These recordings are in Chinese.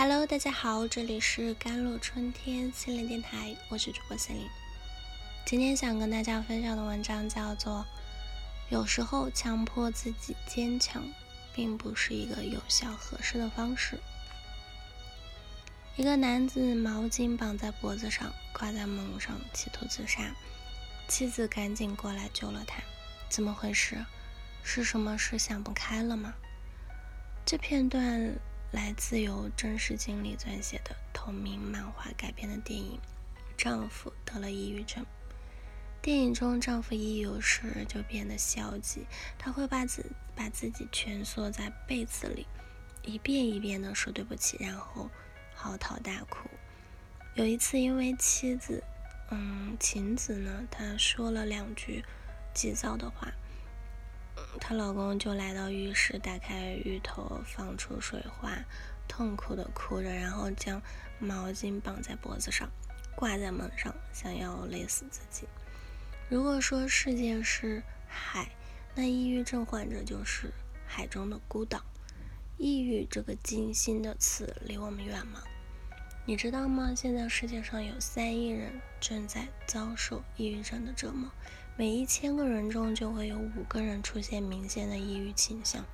Hello，大家好，这里是甘露春天心灵电台，我是主播心灵。今天想跟大家分享的文章叫做《有时候强迫自己坚强，并不是一个有效合适的方式》。一个男子毛巾绑在脖子上，挂在门上，企图自杀，妻子赶紧过来救了他。怎么回事？是什么事想不开了吗？这片段。来自由真实经历撰写的同名漫画改编的电影《丈夫得了抑郁症》。电影中，丈夫一有事就变得消极，他会把自把自己蜷缩在被子里，一遍一遍地说对不起，然后嚎啕大哭。有一次，因为妻子，嗯，晴子呢，她说了两句急躁的话。她老公就来到浴室，打开浴头，放出水花，痛苦的哭着，然后将毛巾绑在脖子上，挂在门上，想要勒死自己。如果说世界是海，那抑郁症患者就是海中的孤岛。抑郁这个金星的词离我们远吗？你知道吗？现在世界上有三亿人正在遭受抑郁症的折磨。每一千个人中就会有五个人出现明显的抑郁倾向。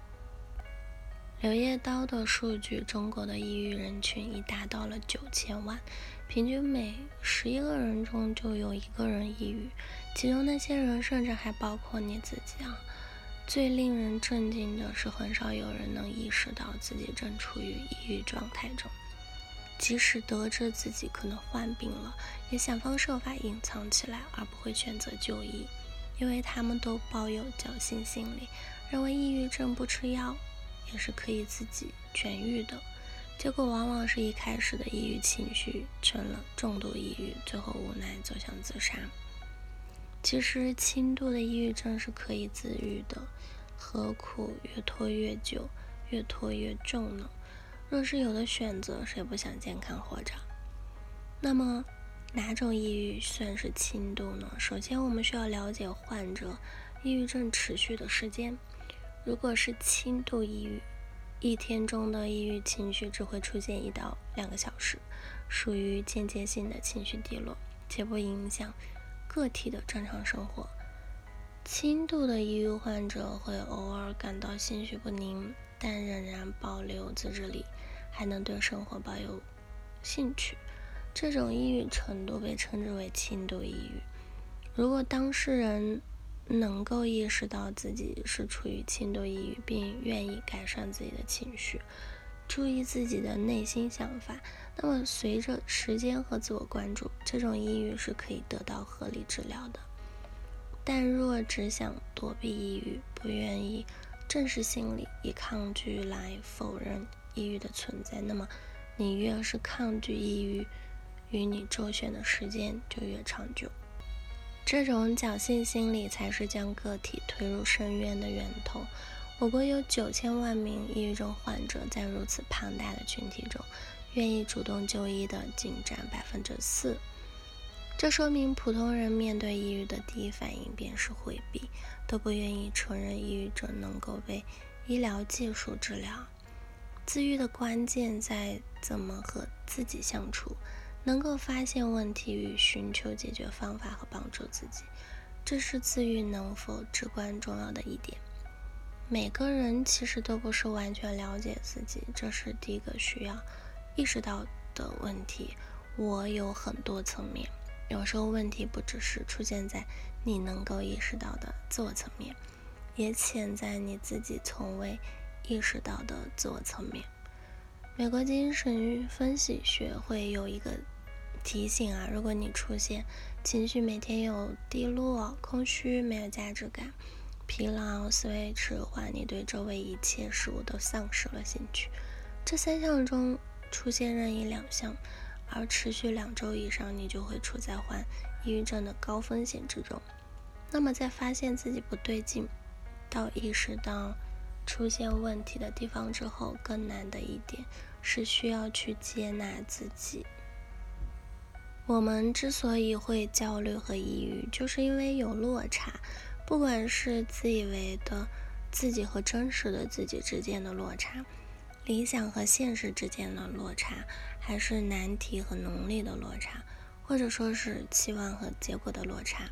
柳叶刀的数据，中国的抑郁人群已达到了九千万，平均每十一个人中就有一个人抑郁，其中那些人甚至还包括你自己啊！最令人震惊的是，很少有人能意识到自己正处于抑郁状态中。即使得知自己可能患病了，也想方设法隐藏起来，而不会选择就医，因为他们都抱有侥幸心理，认为抑郁症不吃药也是可以自己痊愈的。结果往往是一开始的抑郁情绪成了重度抑郁，最后无奈走向自杀。其实轻度的抑郁症是可以自愈的，何苦越拖越久，越拖越重呢？若是有的选择，谁不想健康活着？那么，哪种抑郁算是轻度呢？首先，我们需要了解患者抑郁症持续的时间。如果是轻度抑郁，一天中的抑郁情绪只会出现一到两个小时，属于间接性的情绪低落，且不影响个体的正常生活。轻度的抑郁患者会偶尔感到心绪不宁。但仍然保留自制力，还能对生活抱有兴趣，这种抑郁程度被称之为轻度抑郁。如果当事人能够意识到自己是处于轻度抑郁，并愿意改善自己的情绪，注意自己的内心想法，那么随着时间和自我关注，这种抑郁是可以得到合理治疗的。但若只想躲避抑郁，不愿意。正视心理，以抗拒来否认抑郁的存在，那么你越是抗拒抑郁，与你周旋的时间就越长久。这种侥幸心理才是将个体推入深渊的源头。我国有九千万名抑郁症患者，在如此庞大的群体中，愿意主动就医的仅占百分之四。这说明普通人面对抑郁的第一反应便是回避，都不愿意承认抑郁症能够被医疗技术治疗。自愈的关键在怎么和自己相处，能够发现问题与寻求解决方法和帮助自己，这是自愈能否至关重要的一点。每个人其实都不是完全了解自己，这是第一个需要意识到的问题。我有很多层面。有时候问题不只是出现在你能够意识到的自我层面，也潜在你自己从未意识到的自我层面。美国精神分析学会有一个提醒啊，如果你出现情绪每天有低落、空虚、没有价值感、疲劳、思维迟缓，你对周围一切事物都丧失了兴趣，这三项中出现任意两项。而持续两周以上，你就会处在患抑郁症的高风险之中。那么，在发现自己不对劲，到意识到出现问题的地方之后，更难的一点是需要去接纳自己。我们之所以会焦虑和抑郁，就是因为有落差，不管是自以为的自己和真实的自己之间的落差。理想和现实之间的落差，还是难题和能力的落差，或者说是期望和结果的落差。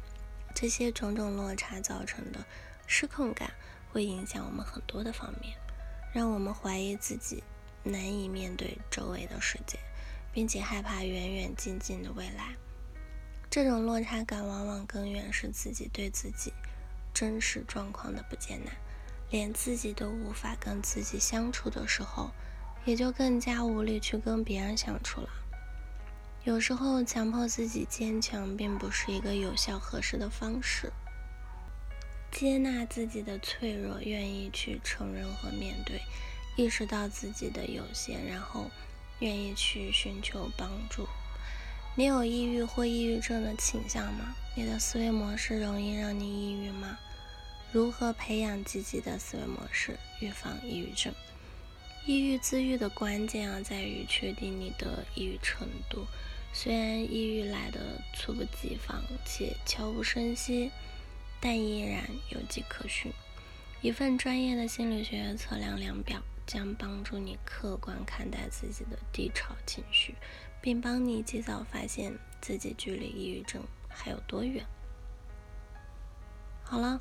这些种种落差造成的失控感，会影响我们很多的方面，让我们怀疑自己，难以面对周围的世界，并且害怕远远近近的未来。这种落差感往往根源是自己对自己真实状况的不接纳，连自己都无法跟自己相处的时候，也就更加无力去跟别人相处了。有时候强迫自己坚强，并不是一个有效合适的方式。接纳自己的脆弱，愿意去承认和面对，意识到自己的有限，然后愿意去寻求帮助。你有抑郁或抑郁症的倾向吗？你的思维模式容易让你抑郁吗？如何培养积极的思维模式，预防抑郁症？抑郁自愈的关键啊，在于确定你的抑郁程度。虽然抑郁来的猝不及防且悄无声息，但依然有迹可循。一份专业的心理学测量量表。将帮助你客观看待自己的低潮情绪，并帮你及早发现自己距离抑郁症还有多远。好了，